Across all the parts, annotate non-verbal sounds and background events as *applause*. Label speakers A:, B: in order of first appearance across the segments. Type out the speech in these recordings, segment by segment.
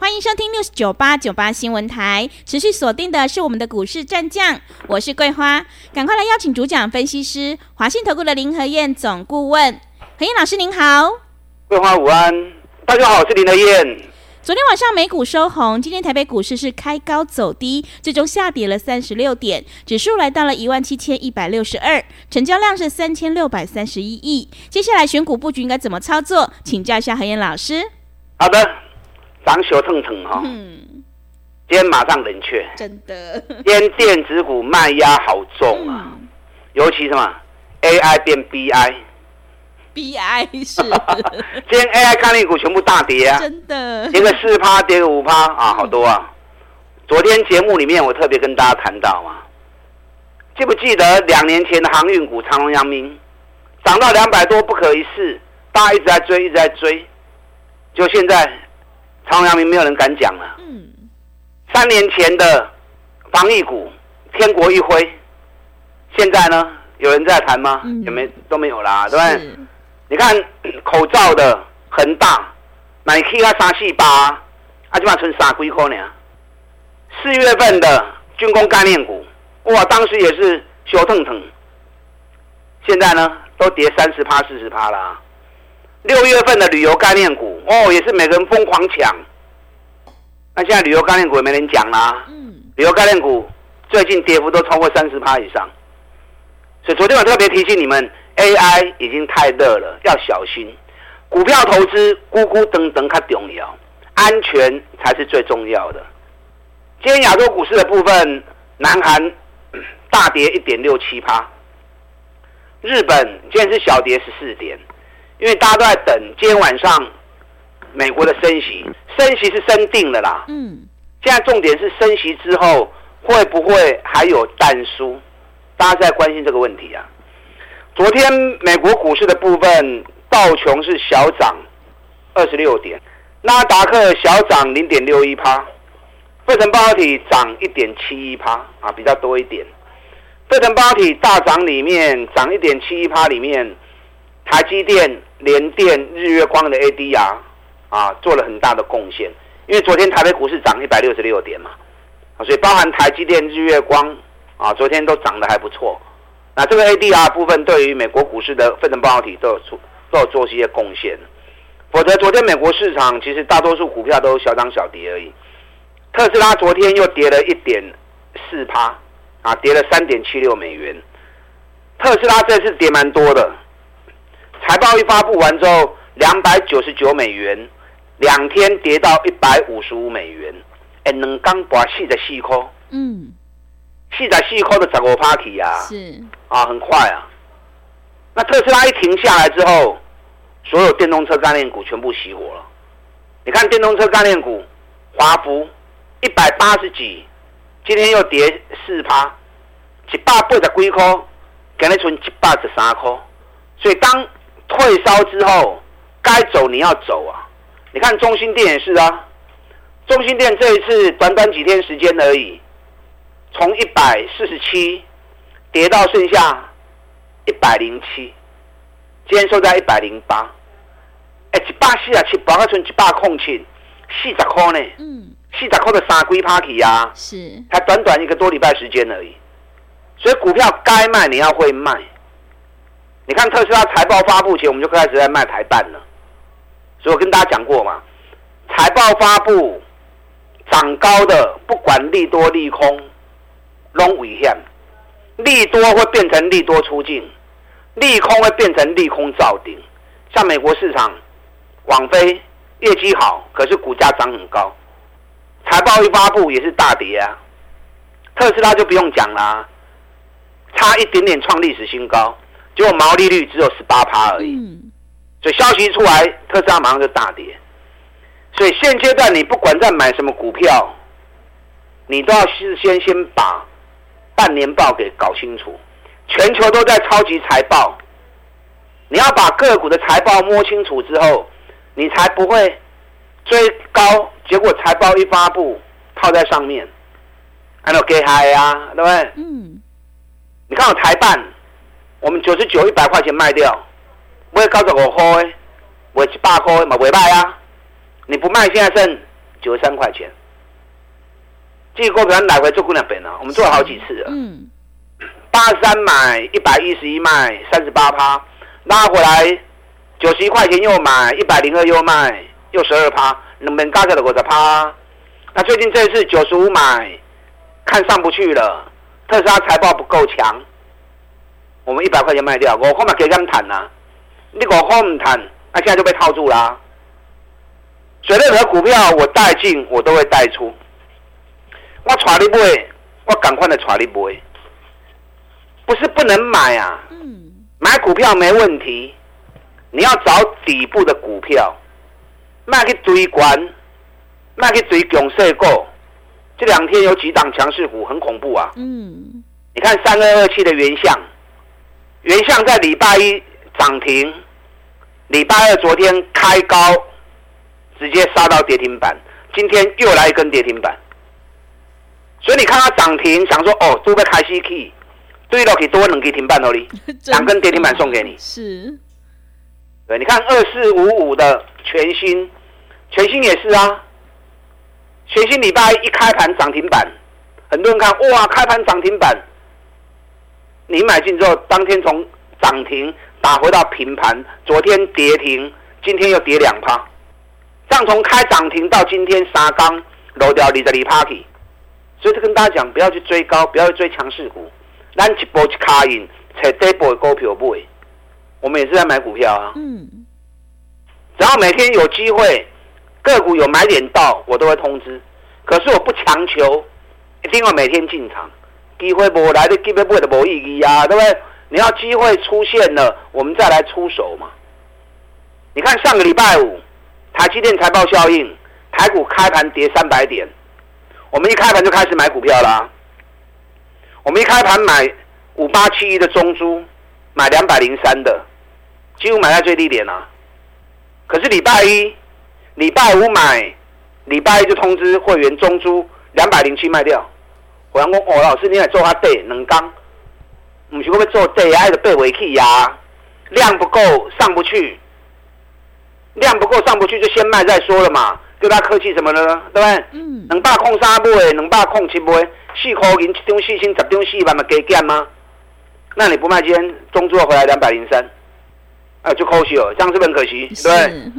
A: 欢迎收听六九八九八新闻台，持续锁定的是我们的股市战将，我是桂花，赶快来邀请主讲分析师华信投顾的林和燕总顾问，何燕老师您好，
B: 桂花午安，大家好，我是林和燕。
A: 昨天晚上美股收红，今天台北股市是开高走低，最终下跌了三十六点，指数来到了一万七千一百六十二，成交量是三千六百三十一亿。接下来选股布局应该怎么操作？请教一下何燕老师。
B: 好的。涨小蹭蹭哈，嗯今天马上冷却，
A: 真的。
B: 今天电子股卖压好重啊，嗯、尤其什么 AI 变 BI，BI
A: 是。*laughs*
B: 今天 AI 概念股全部大跌啊，
A: 真的。
B: 跌个四趴，跌个五趴啊，好多啊。昨天节目里面我特别跟大家谈到啊，记不记得两年前的航运股长隆、阳明涨到两百多不可一世，大家一直在追，一直在追，就现在。长荣阳明没有人敢讲了。嗯，三年前的防疫股，天国一挥，现在呢，有人在谈吗？也没都没有啦，对不对？你看 *coughs* 口罩的恒大，买 K 啊三四八，啊，基本上存三几块呢。四月份的军工概念股，哇，当时也是小腾腾，现在呢都跌三十趴、四十趴了。六月份的旅游概念股哦，也是每个人疯狂抢。那现在旅游概念股也没人讲啦。嗯。旅游概念股最近跌幅都超过三十趴以上，所以昨天我特别提醒你们，AI 已经太热了，要小心。股票投资，咕咕噔噔看重要，安全才是最重要的。今天亚洲股市的部分，南韩大跌一点六七趴，日本今天是小跌十四点。因为大家都在等今天晚上美国的升息，升息是升定了啦。嗯，现在重点是升息之后会不会还有但书？大家在关心这个问题啊。昨天美国股市的部分，道琼是小涨二十六点，纳达克小涨零点六一趴，费城半导体涨一点七一趴啊，比较多一点。费城半导体大涨里面涨一点七一趴里面。台积电、联电、日月光的 ADR 啊，做了很大的贡献。因为昨天台北股市涨一百六十六点嘛，所以包含台积电、日月光啊，昨天都涨得还不错。那这个 ADR 部分对于美国股市的费城半导体都有做都有做一些贡献。否则昨天美国市场其实大多数股票都小涨小跌而已。特斯拉昨天又跌了一点四趴啊，跌了三点七六美元。特斯拉这次跌蛮多的。财报一发布完之后，两百九十九美元，两天跌到一百五十五美元，哎，能刚把四十四颗，嗯，四十四颗的十五 party 啊，是啊，很快啊。那特斯拉一停下来之后，所有电动车概念股全部熄火了。你看电动车概念股，华孚一百八十几，今天又跌四趴，一百八十几块，今日存一百十三块，所以当。退烧之后，该走你要走啊！你看中心店也是啊，中心店这一次短短几天时间而已，从一百四十七跌到剩下一百零七，今天收在一百零八，哎，一百四十七，八块存一百空七，四十块呢，嗯，四十块的三龟 party 啊，是，才短短一个多礼拜时间而已，所以股票该卖你要会卖。你看特斯拉财报发布前，我们就开始在卖台半了。所以我跟大家讲过嘛，财报发布涨高的，不管利多利空，拢危险。利多会变成利多出尽，利空会变成利空造顶。像美国市场，网飞业绩好，可是股价涨很高，财报一发布也是大跌啊。特斯拉就不用讲啦，差一点点创历史新高。结果毛利率只有十八趴而已，所以消息一出来，特斯拉马上就大跌。所以现阶段你不管在买什么股票，你都要事先先把半年报给搞清楚，全球都在超级财报，你要把个股的财报摸清楚之后，你才不会追高，结果财报一发布套在上面，还有给嗨呀，对不对？嗯。你看我台办，我们九十九一百块钱卖掉，不会高到五块，我七八块嘛，尾卖啊。你不卖，现在剩九十三块钱。这个股票来回做过两遍了，我们做了好几次了。嗯。八十三买，一百一十一卖，三十八趴，拉回来九十一块钱又买，一百零二又卖，又十二趴，两边加起来五十趴。那最近这一次九十五买，看上不去了。特斯拉财报不够强，我们一百块钱卖掉，我后面可以跟他们谈呐。你我后面谈，那现在就被套住啦啊。所以任何股票我带进，我都会带出。我带你买，我赶快的带你买，不是不能买啊。买股票没问题，你要找底部的股票，卖去追关，卖去追强势股。这两天有几档强势股很恐怖啊！嗯，你看三二二七的原相，原相在礼拜一涨停，礼拜二昨天开高，直接杀到跌停板，今天又来一根跌停板。所以你看它涨停，想说哦，都被开西 K，对了，可以多两根停板哦，*laughs* 你两根跌停板送给你。是，对，你看二四五五的全新，全新也是啊。全新礼拜一开盘涨停板，很多人看哇，开盘涨停板，你买进之后，当天从涨停打回到平盘，昨天跌停，今天又跌两趴，这样从开涨停到今天杀缸漏掉你的里 party，所以就跟大家讲，不要去追高，不要去追强势股，咱一波一卡印，找底部的股票买，我们也是在买股票啊，嗯，然后每天有机会。个股有买点到，我都会通知。可是我不强求，一定要每天进场。机会不来的，机会不会的没意义啊，对不对？你要机会出现了，我们再来出手嘛。你看上个礼拜五，台积电财报效应，台股开盘跌三百点，我们一开盘就开始买股票啦。我们一开盘买五八七一的中租，买两百零三的，几乎买在最低点啊。可是礼拜一。礼拜五买，礼拜一就通知会员中租两百零七卖掉。我讲哦，老师你来做下对，两刚，不是我要做对，还是背回去呀？量不够上不去，量不够上不去就先卖再说了嘛，对他客气什么呢？对不对？嗯。两百空三卖，两百空七卖，四块银七张四千十张四万嘛加减吗？那你不卖，今天中租要回来两百零三，啊，就可惜了，这样是不是很可惜？是对。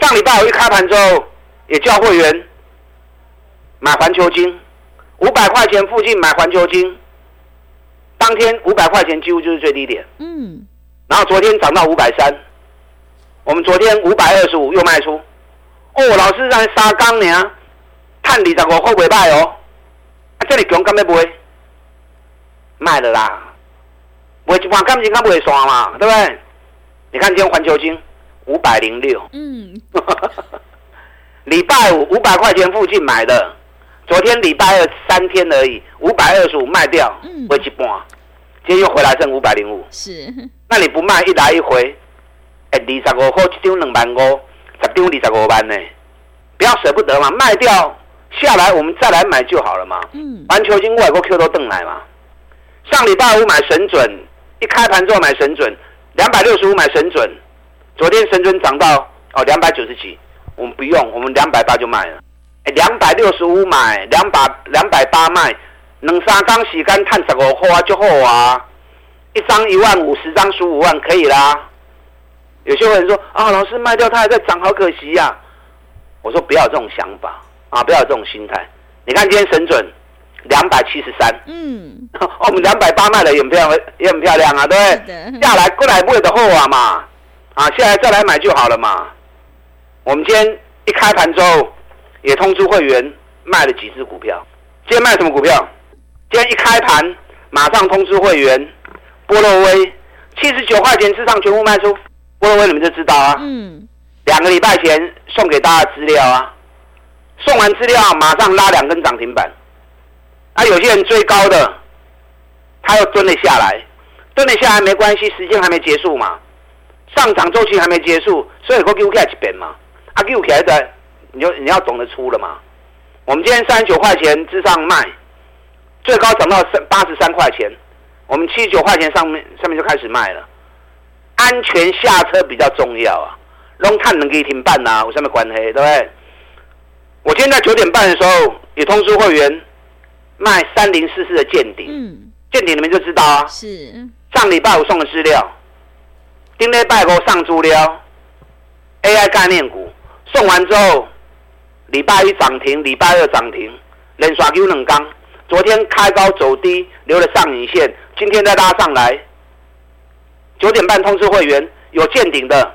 B: 上礼拜我一开盘之后，也叫会员买环球晶，五百块钱附近买环球金，当天五百块钱几乎就是最低点。嗯。然后昨天涨到五百三，我们昨天五百二十五又卖出。哦，老师在沙钢呢，探二十五会不会卖哦？啊，这里强干咩不会？卖了啦，卖一半感情敢不会刷嘛？对不对？你看今天环球金。五百零六，嗯，*laughs* 礼拜五五百块钱附近买的，昨天礼拜二三天而已，五百二十五卖掉，嗯，回一半，今天又回来剩五百零五，是，那你不卖一来一回，哎，二十五块一张两万五，十张二十五万呢，不要舍不得嘛，卖掉下来我们再来买就好了嘛，嗯，环球晶外国 Q 都邓来嘛，上礼拜五买神准，一开盘之后买神准，两百六十五买神准。昨天神准涨到哦两百九十几，我们不用，我们两百八就卖了。哎，两百六十五买，两百两百八卖，两三张洗干碳十五块就好啊。一张一万五，十张十五万可以啦。有些人说啊，老师卖掉它还在涨，好可惜呀、啊。我说不要有这种想法啊，不要有这种心态。你看今天神准两百七十三，嗯，*laughs* 我们两百八卖的也很漂亮，也很漂亮啊，对不对？下来过来买的货啊嘛。啊，下来再来买就好了嘛。我们今天一开盘之后，也通知会员卖了几只股票。今天卖什么股票？今天一开盘，马上通知会员，波洛威七十九块钱之上全部卖出。波洛威你们就知道啊。嗯。两个礼拜前送给大家资料啊，送完资料马上拉两根涨停板。啊，有些人追高的，他又蹲了下来，蹲了下来没关系，时间还没结束嘛，上涨周期还没结束，所以我给我开一边嘛，啊给我开的，你就你要懂得出了嘛。我们今天三十九块钱之上卖，最高涨到三八十三块钱，我们七十九块钱上面上面就开始卖了，安全下车比较重要啊。龙探能给你停办呐，有什么关黑？对不对？我今天在九点半的时候也通知会员卖三零四四的见顶，嗯，见顶你们就知道啊。
A: 是
B: 上礼拜五送的资料，今天礼拜五上资料，AI 概念股送完之后，礼拜一涨停，礼拜二涨停，连刷 Q 两刚，昨天开高走低，留了上影线，今天再拉上来，九点半通知会员有见顶的。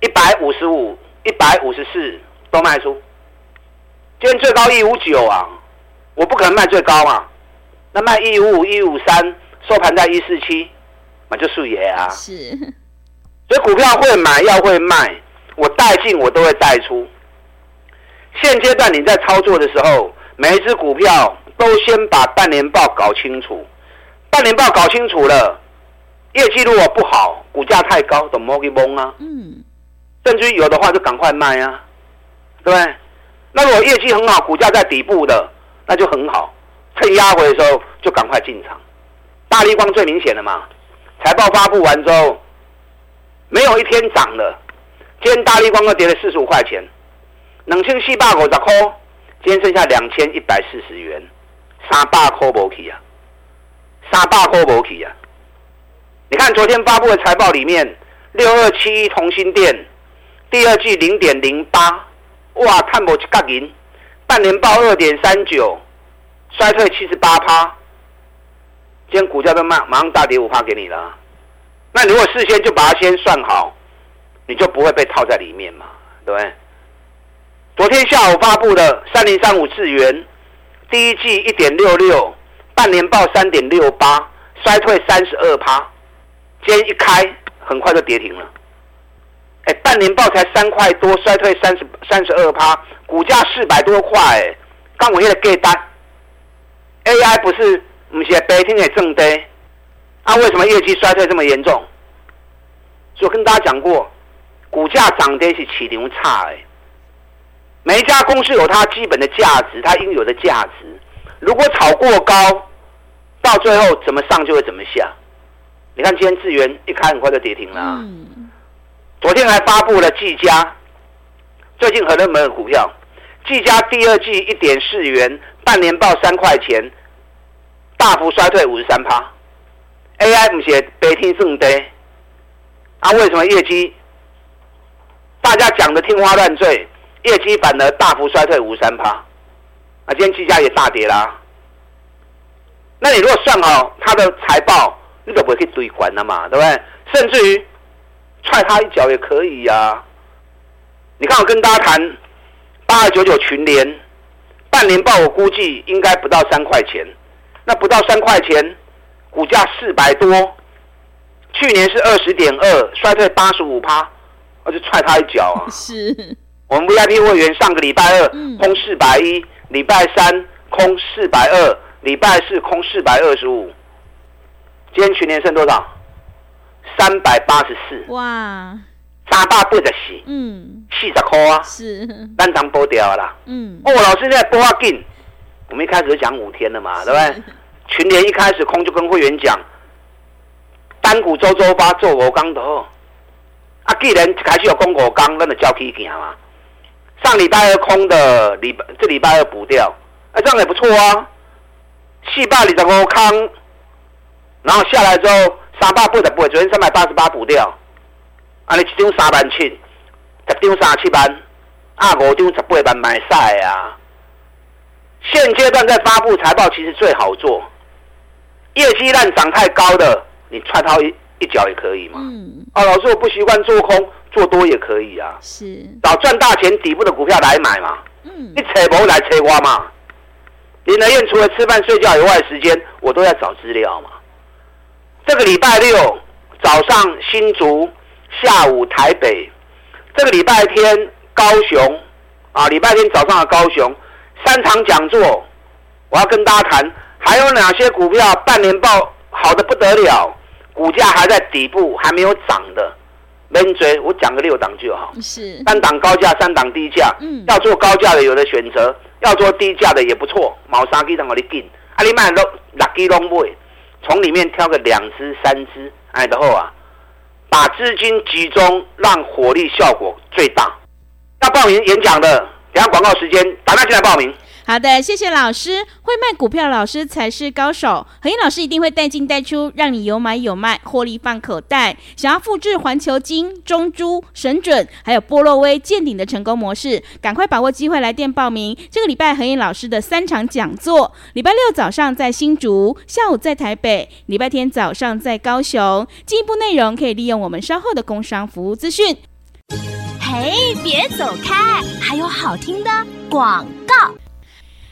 B: 一百五十五、一百五十四都卖出，今天最高一五九啊，我不可能卖最高嘛，那卖一五五、一五三，收盘在一四七，那就数爷啊。
A: 是，
B: 所以股票会买要会卖，我带进我都会带出。现阶段你在操作的时候，每一只股票都先把半年报搞清楚，半年报搞清楚了，业绩如果不好，股价太高，都莫去懵啊。嗯。甚至有的话就赶快卖啊，对不对？那如果业绩很好，股价在底部的，那就很好，趁压回的时候就赶快进场。大立光最明显的嘛，财报发布完之后，没有一天涨的。今天大立光又跌了四十五块钱，两千四百五十块，今天剩下两千一百四十元，三百块没去啊，三百块没去啊。你看昨天发布的财报里面，六二七一同心店。第二季零点零八，哇，看不起个银，半年报二点三九，衰退七十八趴，今天股价都马马上大跌五趴给你了。那如果事先就把它先算好，你就不会被套在里面嘛，对不对？昨天下午发布的三零三五智元，第一季一点六六，半年报三点六八，衰退三十二趴，今天一开很快就跌停了。哎，半年报才三块多，衰退三十三十二趴，股价四百多块，哎，刚我现在给单，AI 不是不是白天也正跌，啊，为什么业绩衰退这么严重？所以我跟大家讲过，股价涨跌是起牛差，哎，每一家公司有它基本的价值，它应有的价值，如果炒过高，到最后怎么上就会怎么下。你看今天智原一开很快就跌停了，昨天还发布了技嘉，最近很热门的股票，技嘉第二季一点四元，半年报三块钱，大幅衰退五十三趴。AI 不是白天正跌，啊，为什么业绩大家讲的天花乱坠，业绩反而大幅衰退五三趴？啊，今天技嘉也大跌啦。那你如果算好它的财报，你就不会去堆关了嘛，对不对？甚至于。踹他一脚也可以呀、啊！你看，我跟大家谈八二九九群联半年报，我估计应该不到三块钱。那不到三块钱，股价四百多，去年是二十点二，衰退八十五趴，我就踹他一脚啊！*laughs*
A: 是，
B: 我们 VIP 会员上个礼拜二空四百一，礼拜三空四百二，礼拜四空四百二十五，今天群年剩多少？三百八十四。哇，三百八十四，嗯，四十块啊，是，单张剥掉啦，嗯，哦，老师现在剥啊紧，我们一开始就讲五天了嘛，对不对？群联一开始空就跟会员讲，单股周周八做五刚头，啊，既然开始有攻五刚，那就叫起行嘛。上礼拜二空的，礼拜这礼拜二补掉，啊，这样也不错啊，四百二十五康，然后下来之后。三百八十八，昨天三百八十八补掉，啊，你一张三万七，十张三十七万，啊，五张十八万买晒啊！现阶段在发布财报，其实最好做。业绩烂涨太高的，你踹他一一脚也可以嘛。嗯。啊，老师，我不习惯做空，做多也可以啊。是。找赚大钱底部的股票来买嘛。嗯。你扯不来扯我嘛？林德燕除了吃饭睡觉以外，时间我都在找资料嘛。这个礼拜六早上新竹，下午台北，这个礼拜天高雄，啊，礼拜天早上的高雄三场讲座，我要跟大家谈，还有哪些股票半年报好的不得了，股价还在底部，还没有涨的，没追，我讲个六档就好。
C: 是
B: 三档高价，三档低价。嗯，要做高价的有的选择，要做低价的也不错。毛三基等我你进，啊你卖六六基拢买，从里面挑个两只、三只，哎的后啊，把资金集中，让火力效果最大。要报名演讲的，等下广告时间，打电话进来报名。
C: 好的，谢谢老师。会卖股票的老师才是高手。恒毅老师一定会带进带出，让你有买有卖，获利放口袋。想要复制环球金、中珠、神准，还有波洛威见顶的成功模式，赶快把握机会来电报名。这个礼拜恒毅老师的三场讲座：礼拜六早上在新竹，下午在台北，礼拜天早上在高雄。进一步内容可以利用我们稍后的工商服务资讯。
A: 嘿，别走开，还有好听的广告。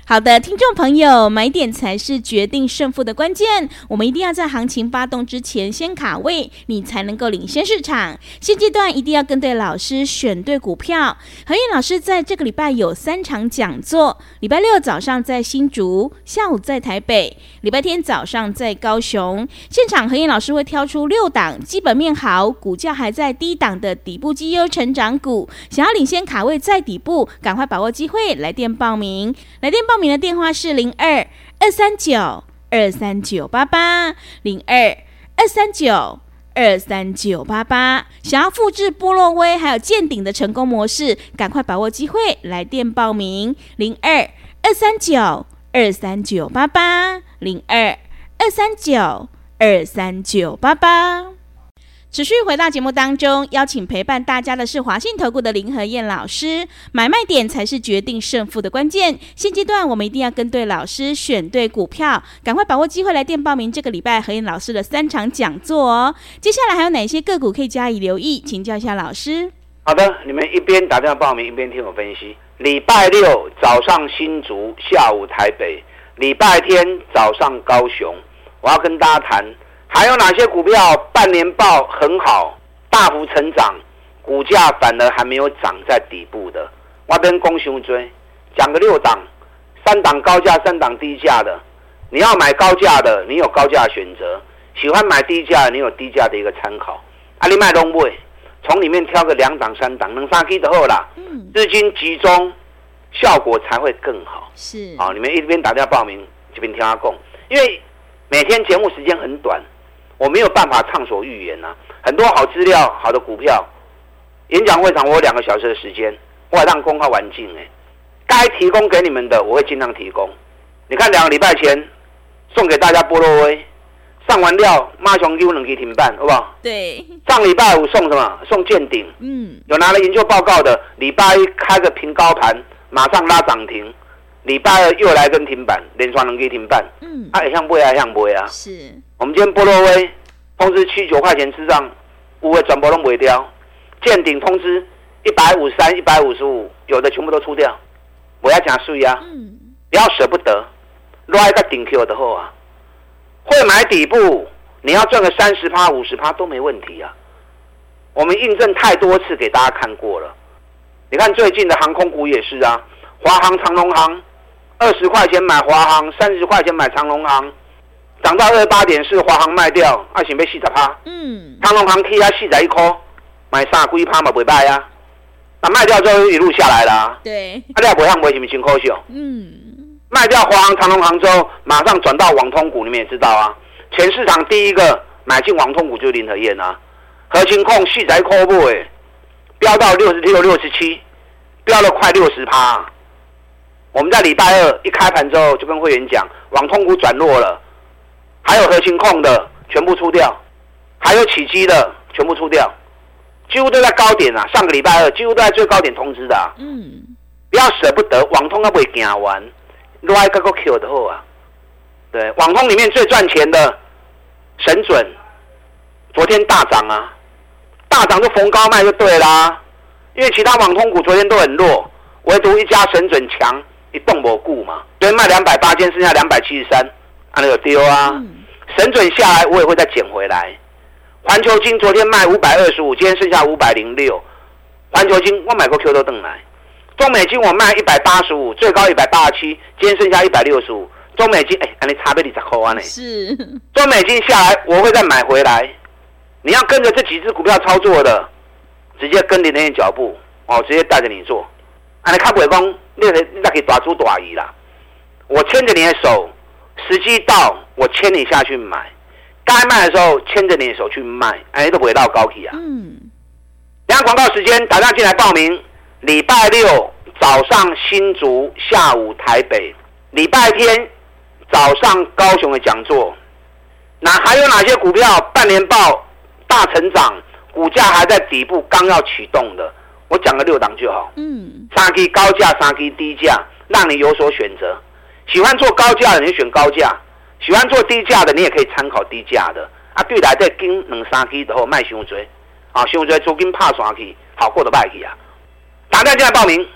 C: 好的，听众朋友，买点才是决定胜负的关键。我们一定要在行情发动之前先卡位，你才能够领先市场。现阶段一定要跟对老师，选对股票。何燕老师在这个礼拜有三场讲座：礼拜六早上在新竹，下午在台北，礼拜天早上在高雄。现场何燕老师会挑出六档基本面好、股价还在低档的底部绩优成长股。想要领先卡位在底部，赶快把握机会，来电报名。来电报。报名的电话是零二二三九二三九八八零二二三九二三九八八。想要复制波洛威还有见顶的成功模式，赶快把握机会来电报名零二二三九二三九八八零二二三九二三九八八。持续回到节目当中，邀请陪伴大家的是华信投顾的林和燕老师。买卖点才是决定胜负的关键。现阶段我们一定要跟对老师，选对股票，赶快把握机会来电报名这个礼拜和燕老师的三场讲座哦。接下来还有哪些个股可以加以留意？请教一下老师。
B: 好的，你们一边打电话报名，一边听我分析。礼拜六早上新竹，下午台北；礼拜天早上高雄。我要跟大家谈。还有哪些股票半年报很好，大幅成长，股价反而还没有涨在底部的？我跟公熊追讲个六档，三档高价，三档低价的。你要买高价的，你有高价选择；喜欢买低价，你有低价的一个参考。阿里麦东位，从里面挑个两档、三档，能杀 K 的后啦。资金集中，效果才会更好。
C: 是
B: 啊，你们一边打电话报名，这边听阿贡，因为每天节目时间很短。我没有办法畅所欲言呐、啊，很多好资料、好的股票，演讲会场我有两个小时的时间，我还让公开完尽哎，该提供给你们的我会尽量提供。你看两个礼拜前送给大家波洛威，上完料马上就能给停办，好不好？
C: 对。
B: 上礼拜五送什么？送见顶。嗯。有拿了研究报告的，礼拜一开个平高盘，马上拉涨停。礼拜二又来跟停板，连双能给停板。嗯。啊，像不会啊，像不会啊。
C: 是。
B: 我们今天波洛威通知七九块钱之上，五位转播都没掉。见顶通知一百五十三、一百五十五，有的全部都出掉。我要讲税啊，不要舍不得，拉一个顶 Q 的后啊，会买底部，你要赚个三十趴、五十趴都没问题啊。我们印证太多次给大家看过了。你看最近的航空股也是啊，华航、长隆航，二十块钱买华航，三十块钱买长隆航。涨到二十八点四，华航卖掉，二想被四十趴。嗯，长隆航 K 啊，四十一块，买三几趴嘛，不卖啊。那卖掉之后一路下来了、啊。
C: 对。
B: 啊，你也不会为什么辛苦秀？嗯。卖掉华航、长隆航之后，马上转到网通股，你们也知道啊。全市场第一个买进网通股就是林和燕啊。核心控四十一块不？哎，飙到六十六、六十七，飙了快六十趴。我们在礼拜二一开盘之后，就跟会员讲，网通股转弱了。还有核心控的全部出掉，还有起基的全部出掉，几乎都在高点啊！上个礼拜二几乎都在最高点通知的、啊。嗯，不要舍不得，网通要不会行完，另外一个 Q 的后啊。对，网通里面最赚钱的神准，昨天大涨啊，大涨就逢高卖就对啦。因为其他网通股昨天都很弱，唯独一家神准强，一动不顾嘛。昨天卖两百八，今天剩下两百七十三。啊，那个丢啊！神准下来，我也会再捡回来。环球金昨天卖五百二十五，今天剩下五百零六。环球金我买过 Q 都登来。中美金我卖一百八十五，最高一百八十七，今天剩下一百六十五。中美金哎，你差不多二十块呢。
C: 是，
B: 中美金下来，我会再买回来。你要跟着这几只股票操作的，直接跟着那些脚步哦，直接带着你做。啊，你看不会讲，你你那可以大主大意啦。我牵着你的手，时机到，我牵你下去买。该卖的时候，牵着你的手去卖，哎，都不会到高企啊。
C: 嗯。
B: 等下广告时间，打电话进来报名。礼拜六早上新竹，下午台北；礼拜天早上高雄的讲座。那还有哪些股票半年报大成长，股价还在底部，刚要启动的？我讲个六档就好。嗯。三 G 高价，三 G 低价，让你有所选择。喜欢做高价的，你选高价；喜欢做低价的，你也可以参考低价的。啊，对来再跟两三 G 的后卖熊追，啊，熊追租金怕刷去，好过的卖去啊。打电话进来报名。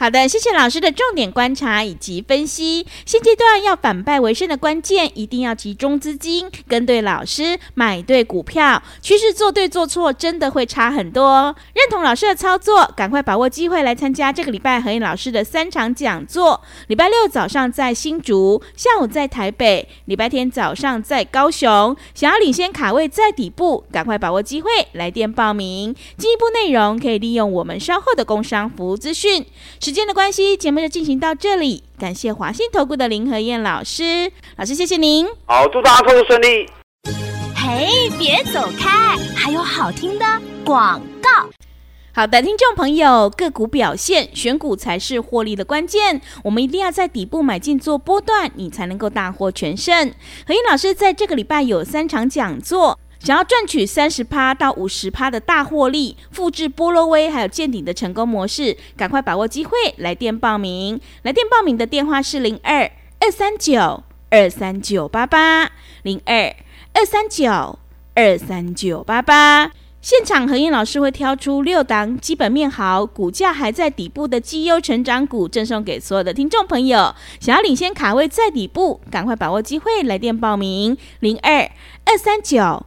C: 好的，谢谢老师的重点观察以及分析。现阶段要反败为胜的关键，一定要集中资金，跟对老师，买对股票。趋势做对做错，真的会差很多。认同老师的操作，赶快把握机会来参加这个礼拜何燕老师的三场讲座。礼拜六早上在新竹，下午在台北，礼拜天早上在高雄。想要领先卡位在底部，赶快把握机会，来电报名。进一步内容可以利用我们稍后的工商服务资讯。时间的关系，节目就进行到这里。感谢华信投顾的林和燕老师，老师谢谢您。
B: 好，祝大家投资顺利。
A: 嘿，别走开，还有好听的广告。
C: 好的，听众朋友，个股表现，选股才是获利的关键。我们一定要在底部买进做波段，你才能够大获全胜。何燕老师在这个礼拜有三场讲座。想要赚取三十趴到五十趴的大获利，复制波罗威还有见顶的成功模式，赶快把握机会，来电报名。来电报名的电话是零二二三九二三九八八零二二三九二三九八八。现场何燕老师会挑出六档基本面好、股价还在底部的绩优成长股，赠送给所有的听众朋友。想要领先卡位在底部，赶快把握机会，来电报名零二二三九。